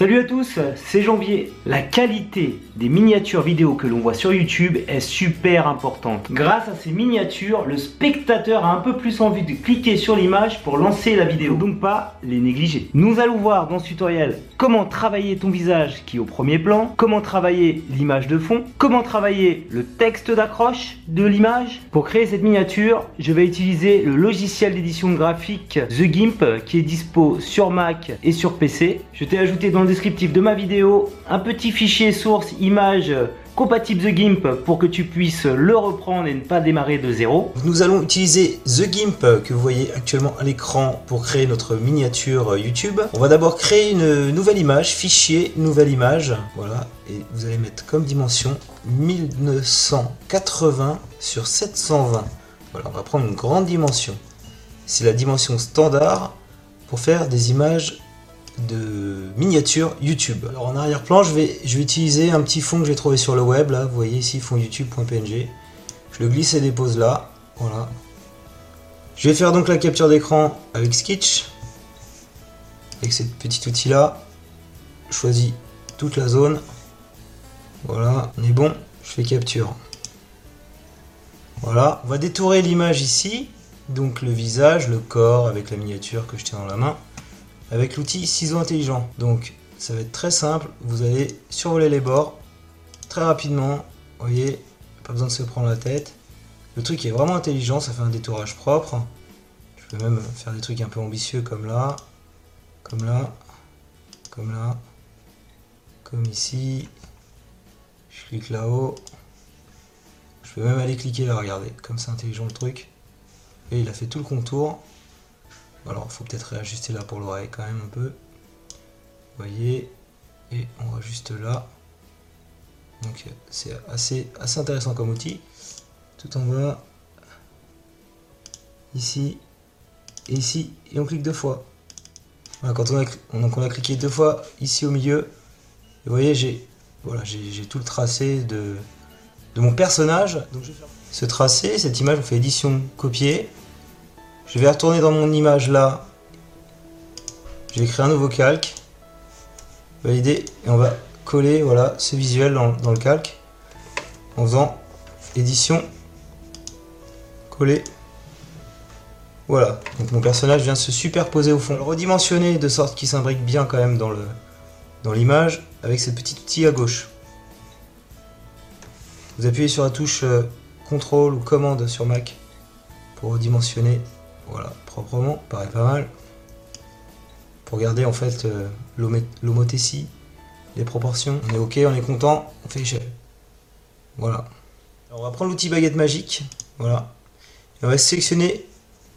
Salut à tous, c'est Janvier. La qualité des miniatures vidéo que l'on voit sur YouTube est super importante. Grâce à ces miniatures, le spectateur a un peu plus envie de cliquer sur l'image pour lancer la vidéo. Donc pas les négliger. Nous allons voir dans ce tutoriel comment travailler ton visage qui est au premier plan, comment travailler l'image de fond, comment travailler le texte d'accroche de l'image. Pour créer cette miniature, je vais utiliser le logiciel d'édition graphique The Gimp qui est dispo sur Mac et sur PC. Je t'ai ajouté dans le descriptif de ma vidéo un petit fichier source image compatible The Gimp pour que tu puisses le reprendre et ne pas démarrer de zéro. Nous allons utiliser The Gimp que vous voyez actuellement à l'écran pour créer notre miniature YouTube. On va d'abord créer une nouvelle image, fichier, nouvelle image. Voilà, et vous allez mettre comme dimension 1980 sur 720. Voilà, on va prendre une grande dimension. C'est la dimension standard pour faire des images de miniature YouTube. Alors en arrière-plan, je vais, je vais utiliser un petit fond que j'ai trouvé sur le web, là, vous voyez ici, fond youtube.png. Je le glisse et dépose là, voilà. Je vais faire donc la capture d'écran avec Sketch, avec ce petit outil là. Je choisis toute la zone, voilà, on est bon, je fais capture. Voilà, on va détourer l'image ici, donc le visage, le corps avec la miniature que je tiens dans la main avec l'outil ciseau intelligent. Donc ça va être très simple, vous allez survoler les bords très rapidement, vous voyez, pas besoin de se prendre la tête. Le truc est vraiment intelligent, ça fait un détourage propre. Je peux même faire des trucs un peu ambitieux comme là, comme là, comme là, comme ici. Je clique là-haut. Je peux même aller cliquer là, regardez, comme c'est intelligent le truc. Et il a fait tout le contour. Alors, faut peut-être réajuster là pour l'oreille quand même un peu. Vous voyez Et on va juste là. Donc, c'est assez, assez intéressant comme outil. Tout en bas. Ici. Et ici. Et on clique deux fois. Quand on a, donc on a cliqué deux fois ici au milieu. vous voyez, j'ai voilà, tout le tracé de, de mon personnage. Donc, je vais faire ce tracé, cette image, on fait édition, copier. Je vais retourner dans mon image là. Je vais créer un nouveau calque. Valider. Et on va coller voilà, ce visuel dans, le calque. En faisant édition. Coller. Voilà. Donc mon personnage vient se superposer au fond. Le redimensionner de sorte qu'il s'imbrique bien quand même dans le dans l'image avec ce petit outil à gauche. Vous appuyez sur la touche euh, CTRL ou commande sur Mac pour redimensionner voilà, proprement, paraît pas mal. Pour garder en fait euh, les proportions. On est ok, on est content, on fait échelle. Voilà. on va prendre l'outil baguette magique. Voilà. Et on va sélectionner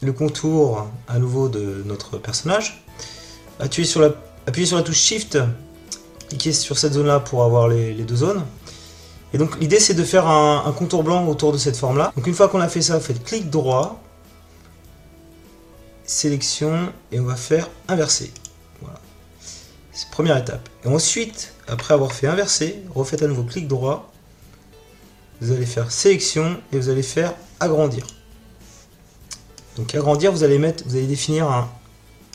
le contour à nouveau de notre personnage. Appuyez sur la, touche Shift. Cliquez sur cette zone là pour avoir les, deux zones. Et donc l'idée c'est de faire un, un, contour blanc autour de cette forme là. Donc une fois qu'on a fait ça, faites clic droit sélection et on va faire inverser. Voilà. C'est première étape. Et ensuite, après avoir fait inverser, refaites à nouveau clic droit. Vous allez faire sélection et vous allez faire agrandir. Donc agrandir, vous allez mettre, vous allez définir un,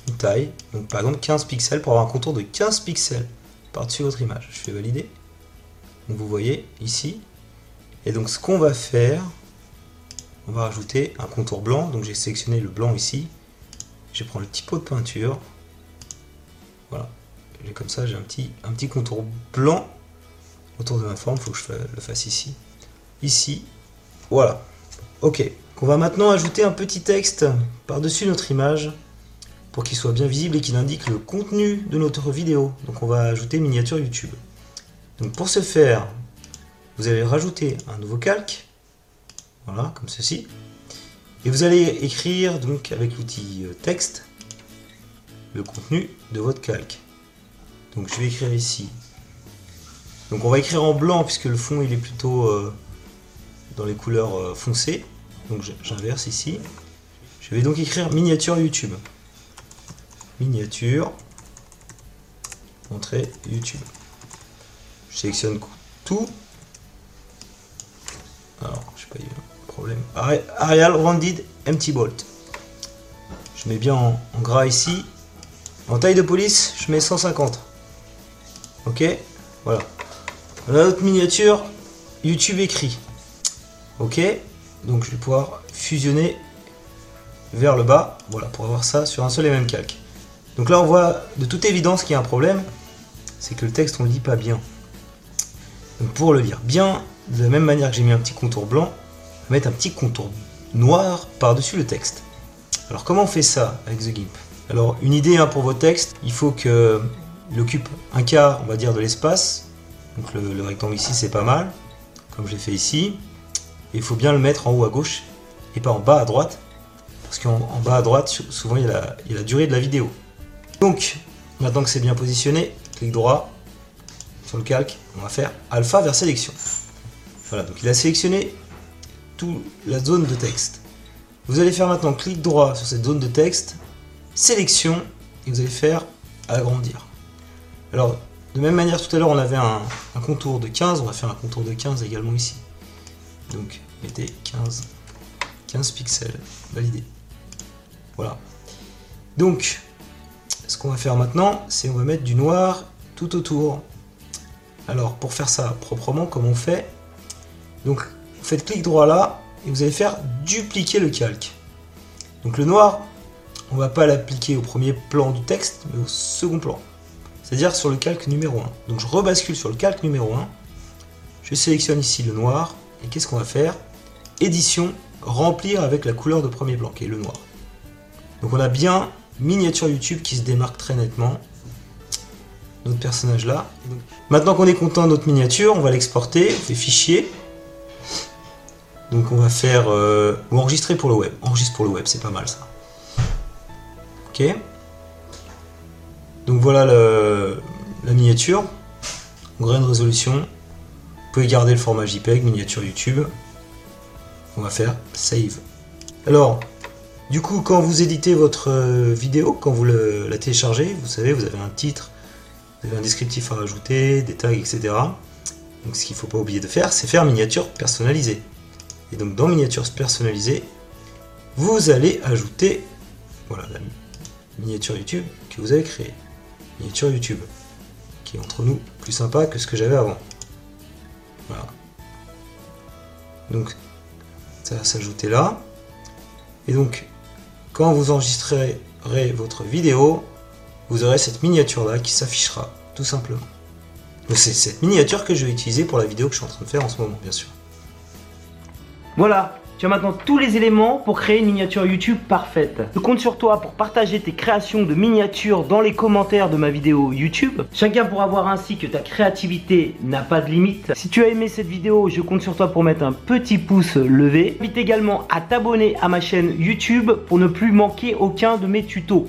une taille, donc par exemple 15 pixels pour avoir un contour de 15 pixels par-dessus votre image. Je fais valider. Vous voyez ici. Et donc ce qu'on va faire, on va rajouter un contour blanc. Donc j'ai sélectionné le blanc ici. Je prends le petit pot de peinture. Voilà. Et comme ça, j'ai un petit, un petit contour blanc autour de ma forme. Il faut que je le fasse ici. Ici. Voilà. Ok. On va maintenant ajouter un petit texte par-dessus notre image pour qu'il soit bien visible et qu'il indique le contenu de notre vidéo. Donc on va ajouter miniature YouTube. Donc pour ce faire, vous allez rajouter un nouveau calque. Voilà, comme ceci. Et vous allez écrire donc avec l'outil euh, texte le contenu de votre calque. Donc je vais écrire ici. Donc on va écrire en blanc puisque le fond il est plutôt euh, dans les couleurs euh, foncées. Donc j'inverse ici. Je vais donc écrire miniature YouTube. Miniature. Entrée YouTube. Je sélectionne tout. Alors, je sais pas, problème. Arial Rounded Empty Bolt. Je mets bien en, gras ici. En taille de police, je mets 150. Ok Voilà. Voilà notre miniature YouTube écrit. Ok Donc je vais pouvoir fusionner vers le bas, voilà, pour avoir ça sur un seul et même calque. Donc là on voit de toute évidence qu'il y a un problème, c'est que le texte on le lit pas bien. Donc pour le lire bien, de la même manière que j'ai mis un petit contour blanc, mettre un petit contour noir par-dessus le texte. Alors comment on fait ça avec The Gimp? Alors une idée hein, pour vos textes, il faut que il occupe un quart, on va dire, de l'espace. Donc le, rectangle ici c'est pas mal, comme je l'ai fait ici. Il faut bien le mettre en haut à gauche et pas en bas à droite, parce qu'en bas à droite, souvent il y, a la, durée de la vidéo. Donc, maintenant que c'est bien positionné, clic droit sur le calque, on va faire alpha vers sélection. Voilà, donc il a sélectionné la zone de texte. Vous allez faire maintenant clic droit sur cette zone de texte, sélection, et vous allez faire agrandir. Alors, de même manière, tout à l'heure, on avait un, un, contour de 15, on va faire un contour de 15 également ici. Donc, mettez 15, 15 pixels, validé. Voilà. Donc, ce qu'on va faire maintenant, c'est on va mettre du noir tout autour. Alors, pour faire ça proprement, comme on fait, donc, faites clic droit là, et vous allez faire dupliquer le calque. Donc le noir, on va pas l'appliquer au premier plan du texte, mais au second plan. C'est-à-dire sur le calque numéro 1. Donc je rebascule sur le calque numéro 1, je sélectionne ici le noir, et qu'est-ce qu'on va faire? Édition, remplir avec la couleur de premier plan, qui est le noir. Donc on a bien miniature YouTube qui se démarque très nettement. Notre personnage là. Maintenant qu'on est content de notre miniature, on va l'exporter, on fait fichier. Donc on va faire... Euh, ou enregistrer pour le web. Enregistrer pour le web, c'est pas mal ça. Ok. Donc voilà la miniature. Grande résolution. Vous pouvez garder le format JPEG, miniature YouTube. On va faire Save. Alors, du coup, quand vous éditez votre euh, vidéo, quand vous la téléchargez, vous savez, vous avez un titre, vous avez un descriptif à rajouter, des tags, etc. Donc ce qu'il ne faut pas oublier de faire, c'est faire miniature personnalisée. Et donc dans miniature personnalisée, vous allez ajouter voilà, la miniature YouTube que vous avez créée. Miniature YouTube, qui est entre nous plus sympa que ce que j'avais avant. Voilà. Donc ça va s'ajouter là. Et donc quand vous enregistrerez votre vidéo, vous aurez cette miniature là qui s'affichera tout simplement. C'est cette miniature que je vais utiliser pour la vidéo que je suis en train de faire en ce moment, bien sûr. Voilà, tu as maintenant tous les éléments pour créer une miniature YouTube parfaite. Je compte sur toi pour partager tes créations de miniatures dans les commentaires de ma vidéo YouTube. Chacun pourra voir ainsi que ta créativité n'a pas de limite. Si tu as aimé cette vidéo, je compte sur toi pour mettre un petit pouce levé. Invite également à t'abonner à ma chaîne YouTube pour ne plus manquer aucun de mes tutos.